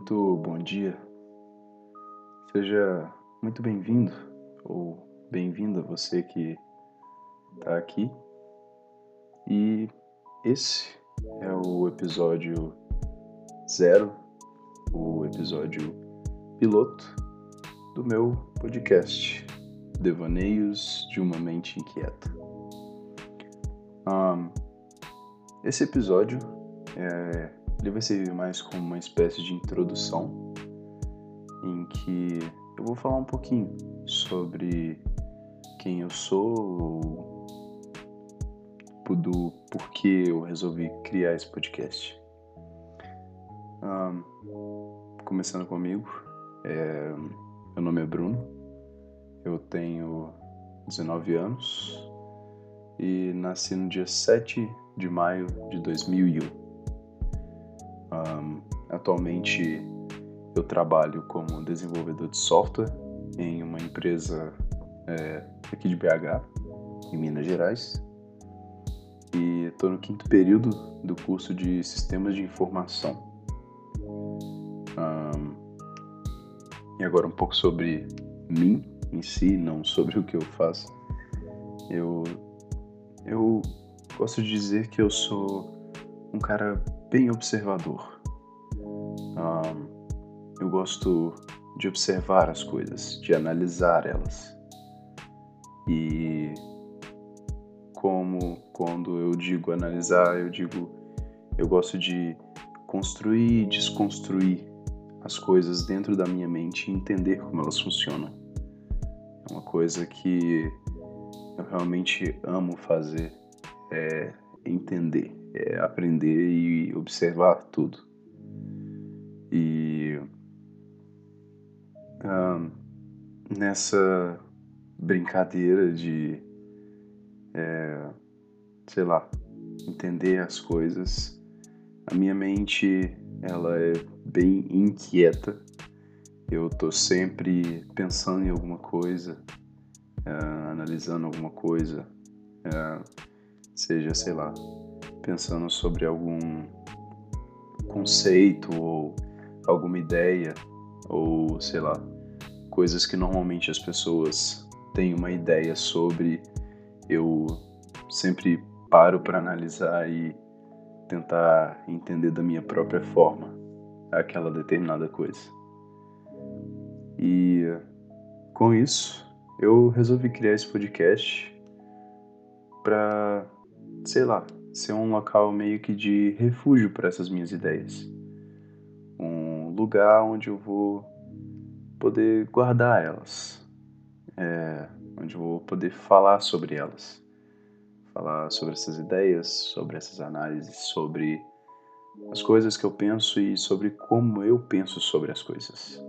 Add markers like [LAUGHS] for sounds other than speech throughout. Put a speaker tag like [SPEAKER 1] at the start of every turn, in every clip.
[SPEAKER 1] muito bom dia. Seja muito bem-vindo ou bem-vinda você que está aqui. E esse é o episódio zero, o episódio piloto do meu podcast, Devaneios de uma Mente Inquieta. Um, esse episódio é ele vai servir mais como uma espécie de introdução em que eu vou falar um pouquinho sobre quem eu sou, do porquê eu resolvi criar esse podcast. Um, começando comigo, é, meu nome é Bruno, eu tenho 19 anos e nasci no dia 7 de maio de 2001. Um, atualmente eu trabalho como desenvolvedor de software em uma empresa é, aqui de BH, em Minas Gerais. E estou no quinto período do curso de Sistemas de Informação. Um, e agora um pouco sobre mim em si, não sobre o que eu faço. Eu, eu gosto de dizer que eu sou um cara bem observador. Um, eu gosto de observar as coisas, de analisar elas. E como quando eu digo analisar, eu digo eu gosto de construir e desconstruir as coisas dentro da minha mente e entender como elas funcionam. É uma coisa que eu realmente amo fazer, é entender é aprender e observar tudo. E nessa brincadeira de, é, sei lá, entender as coisas, a minha mente ela é bem inquieta. Eu tô sempre pensando em alguma coisa, é, analisando alguma coisa, é, seja, sei lá, pensando sobre algum conceito ou alguma ideia ou sei lá, coisas que normalmente as pessoas têm uma ideia sobre, eu sempre paro para analisar e tentar entender da minha própria forma aquela determinada coisa. E com isso, eu resolvi criar esse podcast para, sei lá, ser um local meio que de refúgio para essas minhas ideias. Um lugar onde eu vou poder guardar elas, é, onde eu vou poder falar sobre elas, falar sobre essas ideias, sobre essas análises, sobre as coisas que eu penso e sobre como eu penso sobre as coisas.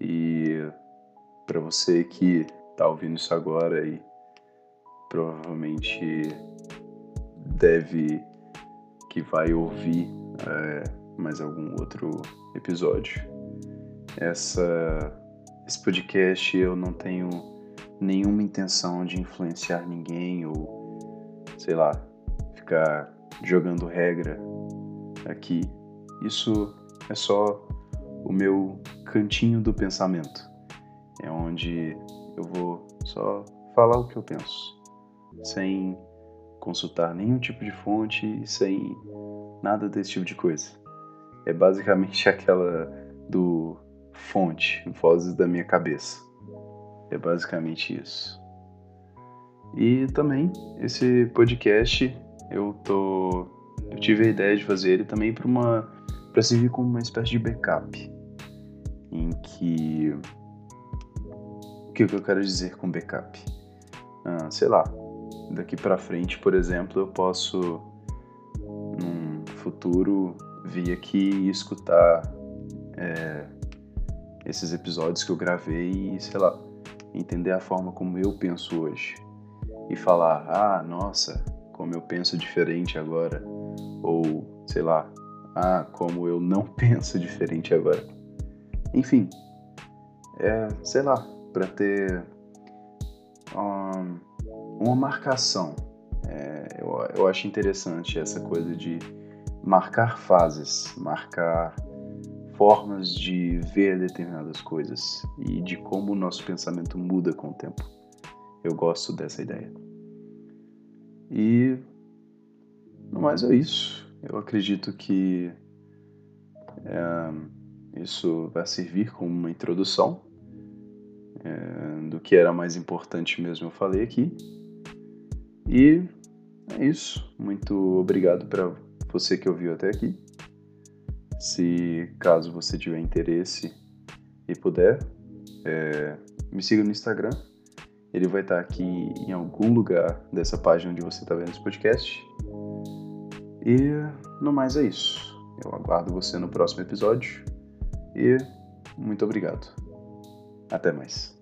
[SPEAKER 1] E para você que está ouvindo isso agora e provavelmente deve que vai ouvir é, mais algum outro episódio. Essa, esse podcast eu não tenho nenhuma intenção de influenciar ninguém ou, sei lá, ficar jogando regra aqui. Isso é só o meu cantinho do pensamento. É onde eu vou só falar o que eu penso, sem consultar nenhum tipo de fonte sem nada desse tipo de coisa. É basicamente [LAUGHS] aquela do fonte, vozes da minha cabeça. É basicamente isso. E também esse podcast eu tô eu tive a ideia de fazer ele também para uma para servir como uma espécie de backup em que o que eu quero dizer com backup? Ah, sei lá, daqui para frente, por exemplo, eu posso num futuro vir aqui e escutar é, esses episódios que eu gravei e, sei lá, entender a forma como eu penso hoje e falar, ah, nossa, como eu penso diferente agora, ou sei lá, ah, como eu não [LAUGHS] penso diferente agora. Enfim, é, sei lá, para ter um, uma marcação. É, eu, eu acho interessante essa coisa de marcar fases, marcar formas de ver determinadas coisas e de como o nosso pensamento muda com o tempo. Eu gosto dessa ideia. E no mais é isso. Eu acredito que é, isso vai servir como uma introdução é, do que era mais importante mesmo eu falei aqui. E é isso. Muito obrigado para você que ouviu até aqui. Se caso você tiver interesse e puder, é, me siga no Instagram. Ele vai estar aqui em algum lugar dessa página onde você está vendo esse podcast. E no mais é isso. Eu aguardo você no próximo episódio. E muito obrigado. Até mais.